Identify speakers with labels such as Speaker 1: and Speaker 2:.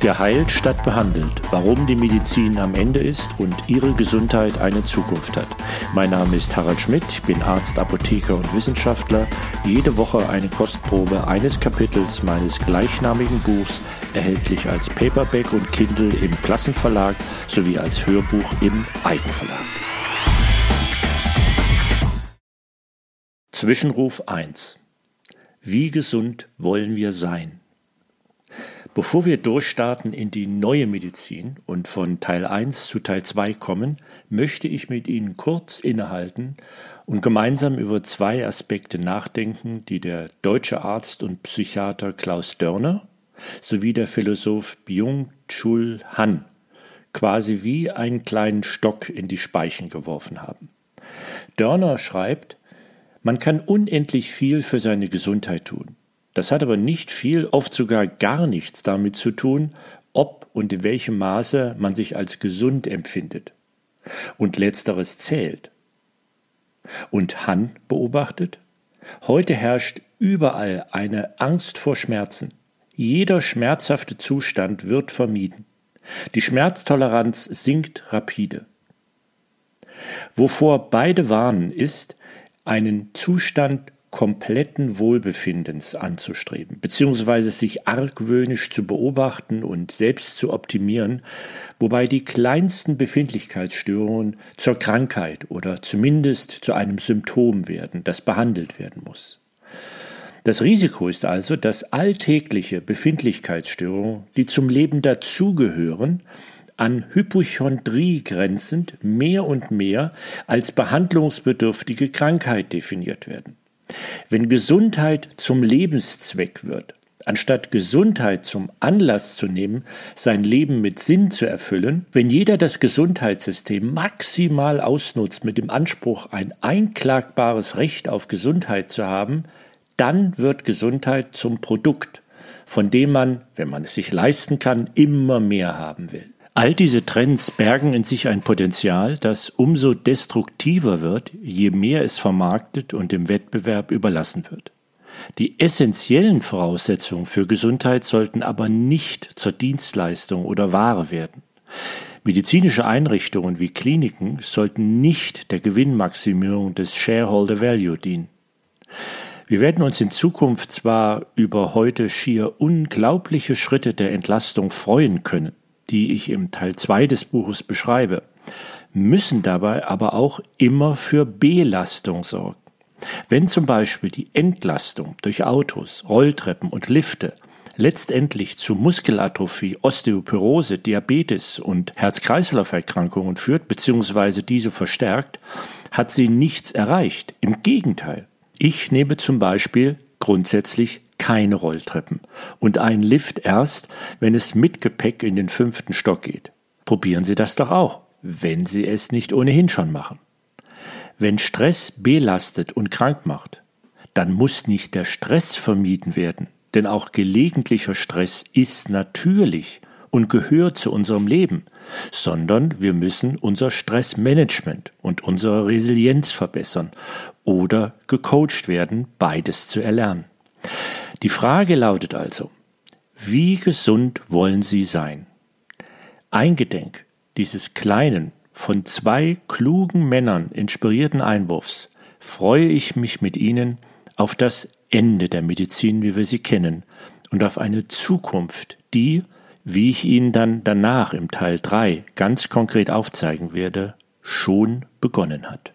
Speaker 1: Geheilt statt behandelt. Warum die Medizin am Ende ist und Ihre Gesundheit eine Zukunft hat. Mein Name ist Harald Schmidt, ich bin Arzt, Apotheker und Wissenschaftler. Jede Woche eine Kostprobe eines Kapitels meines gleichnamigen Buchs, erhältlich als Paperback und Kindle im Klassenverlag sowie als Hörbuch im Eigenverlag. Zwischenruf 1. Wie gesund wollen wir sein? Bevor wir durchstarten in die neue Medizin und von Teil 1 zu Teil 2 kommen, möchte ich mit Ihnen kurz innehalten und gemeinsam über zwei Aspekte nachdenken, die der deutsche Arzt und Psychiater Klaus Dörner sowie der Philosoph Byung-Chul Han quasi wie einen kleinen Stock in die Speichen geworfen haben. Dörner schreibt, man kann unendlich viel für seine Gesundheit tun. Das hat aber nicht viel, oft sogar gar nichts damit zu tun, ob und in welchem Maße man sich als gesund empfindet. Und letzteres zählt. Und Han beobachtet, heute herrscht überall eine Angst vor Schmerzen. Jeder schmerzhafte Zustand wird vermieden. Die Schmerztoleranz sinkt rapide. Wovor beide warnen, ist, einen Zustand kompletten Wohlbefindens anzustreben, beziehungsweise sich argwöhnisch zu beobachten und selbst zu optimieren, wobei die kleinsten Befindlichkeitsstörungen zur Krankheit oder zumindest zu einem Symptom werden, das behandelt werden muss. Das Risiko ist also, dass alltägliche Befindlichkeitsstörungen, die zum Leben dazugehören, an Hypochondrie grenzend mehr und mehr als behandlungsbedürftige Krankheit definiert werden. Wenn Gesundheit zum Lebenszweck wird, anstatt Gesundheit zum Anlass zu nehmen, sein Leben mit Sinn zu erfüllen, wenn jeder das Gesundheitssystem maximal ausnutzt mit dem Anspruch, ein einklagbares Recht auf Gesundheit zu haben, dann wird Gesundheit zum Produkt, von dem man, wenn man es sich leisten kann, immer mehr haben will. All diese Trends bergen in sich ein Potenzial, das umso destruktiver wird, je mehr es vermarktet und dem Wettbewerb überlassen wird. Die essentiellen Voraussetzungen für Gesundheit sollten aber nicht zur Dienstleistung oder Ware werden. Medizinische Einrichtungen wie Kliniken sollten nicht der Gewinnmaximierung des Shareholder Value dienen. Wir werden uns in Zukunft zwar über heute schier unglaubliche Schritte der Entlastung freuen können, die ich im Teil 2 des Buches beschreibe, müssen dabei aber auch immer für Belastung sorgen. Wenn zum Beispiel die Entlastung durch Autos, Rolltreppen und Lifte letztendlich zu Muskelatrophie, Osteoporose, Diabetes und Herz-Kreislauf-Erkrankungen führt bzw. diese verstärkt, hat sie nichts erreicht. Im Gegenteil. Ich nehme zum Beispiel grundsätzlich keine Rolltreppen und ein Lift erst, wenn es mit Gepäck in den fünften Stock geht. Probieren Sie das doch auch, wenn Sie es nicht ohnehin schon machen. Wenn Stress belastet und krank macht, dann muss nicht der Stress vermieden werden, denn auch gelegentlicher Stress ist natürlich und gehört zu unserem Leben, sondern wir müssen unser Stressmanagement und unsere Resilienz verbessern oder gecoacht werden, beides zu erlernen. Die Frage lautet also, wie gesund wollen Sie sein? Eingedenk dieses kleinen, von zwei klugen Männern inspirierten Einwurfs freue ich mich mit Ihnen auf das Ende der Medizin, wie wir sie kennen, und auf eine Zukunft, die, wie ich Ihnen dann danach im Teil 3 ganz konkret aufzeigen werde, schon begonnen hat.